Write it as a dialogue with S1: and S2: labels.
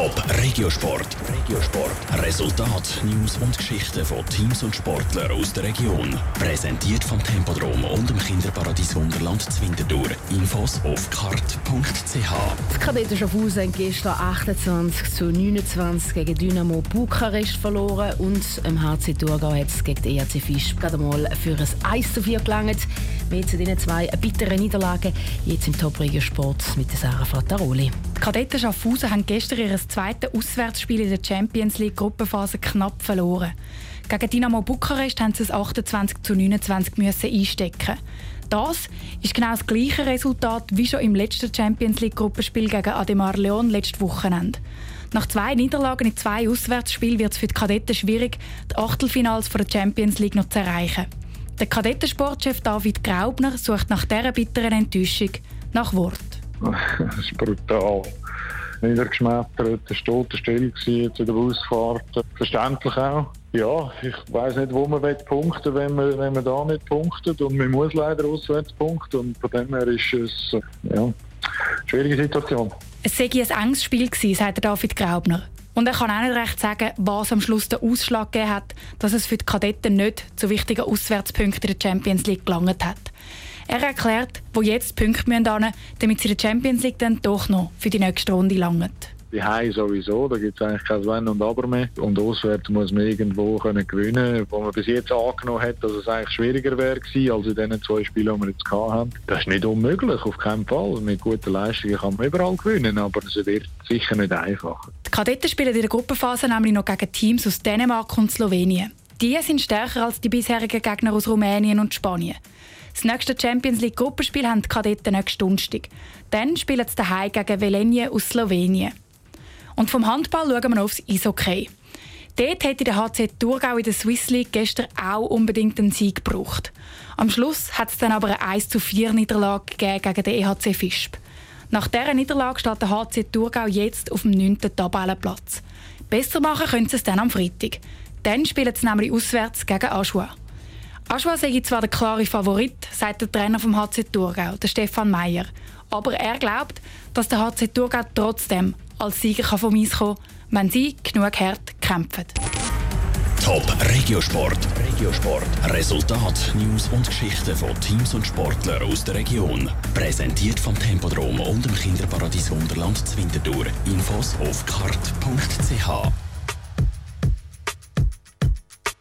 S1: Top Regiosport. Regiosport. Resultat, News und Geschichten von Teams und Sportlern aus der Region. Präsentiert vom Tempodrom und dem Kinderparadies Wunderland Zwintertour. Infos auf kart.ch.
S2: Die Kadetten Schaffhausen haben gestern 28 zu 29 gegen Dynamo Bukarest verloren und im HC Thurgau hat es gegen den ERC Fisch gerade mal für ein 1 zu 4 gelangt. Mehr zu diesen zwei bitteren Niederlagen jetzt im Top Regiosport mit Sarah Frattaroli.
S3: Die Kadetten Schaffhausen haben gestern ihr zweites Auswärtsspiel in der Champions League Gruppenphase knapp verloren. Gegen Dynamo Bukarest haben sie es 28 zu 29 müssen einstecken. Das ist genau das gleiche Resultat wie schon im letzten Champions League Gruppenspiel gegen Ademar Leon letztes Wochenende. Nach zwei Niederlagen in zwei Auswärtsspielen wird es für die Kadetten schwierig, die Achtelfinals der Champions League noch zu erreichen. Der Kadettensportchef David Graubner sucht nach dieser bitteren Enttäuschung nach Wort.
S4: Das ist brutal. Niedergeschmettert, es war tote Stille zu der Busfahrt. Verständlich auch. Ja, ich weiß nicht, wo man punkten will, wenn man, wenn man da nicht punktet. Und man muss leider auswärts punkten. Und von dem her ist es ja, eine schwierige Situation.
S3: Es sei ein enges Spiel gewesen, sagt David Graubner. Und er kann auch nicht recht sagen, was am Schluss den Ausschlag gegeben hat, dass es für die Kadetten nicht zu wichtigen Auswärtspunkten der Champions League gelangt hat. Er erklärt, wo jetzt die Punkte müssen, damit sie in der Champions League dann doch noch für die nächste Runde langen.
S4: Die Hause sowieso, da gibt es eigentlich kein Wenn und Aber mehr. Und auswärts muss man irgendwo können gewinnen wo man bis jetzt angenommen hat, dass es eigentlich schwieriger wäre gewesen, als in den zwei Spielen, die wir jetzt haben. Das ist nicht unmöglich, auf keinen Fall. Mit guten Leistungen kann man überall gewinnen, aber es wird sicher nicht einfach.
S3: Die Kadetten spielen in der Gruppenphase nämlich noch gegen Teams aus Dänemark und Slowenien. Die sind stärker als die bisherigen Gegner aus Rumänien und Spanien. Das nächste Champions League Gruppenspiel haben die Kadetten nächsten Donnerstag. Dann spielen sie daheim gegen Velenje aus Slowenien. Und vom Handball schauen wir aufs Eishockey. Dort hätte der HC Thurgau in der Swiss League gestern auch unbedingt einen Sieg gebraucht. Am Schluss hat es dann aber eine 1 zu 4 Niederlage gegen den EHC Fisp. Nach dieser Niederlage steht der HC Thurgau jetzt auf dem 9. Tabellenplatz. Besser machen können sie es dann am Freitag. Dann spielen sie nämlich auswärts gegen Aschua. Aschua sei zwar der klare Favorit, sagt der Trainer vom HC Thurgau, der Stefan Meyer. Aber er glaubt, dass der HC Thurgau trotzdem als Sieger vom Eis kommen kann, wenn sie genug hart kämpfen.
S1: Top Regiosport. Regiosport. Resultat, News und Geschichten von Teams und Sportlern aus der Region. Präsentiert vom Tempodrom und dem Kinderparadies Wunderland Zwintertour. Infos auf kart.ch.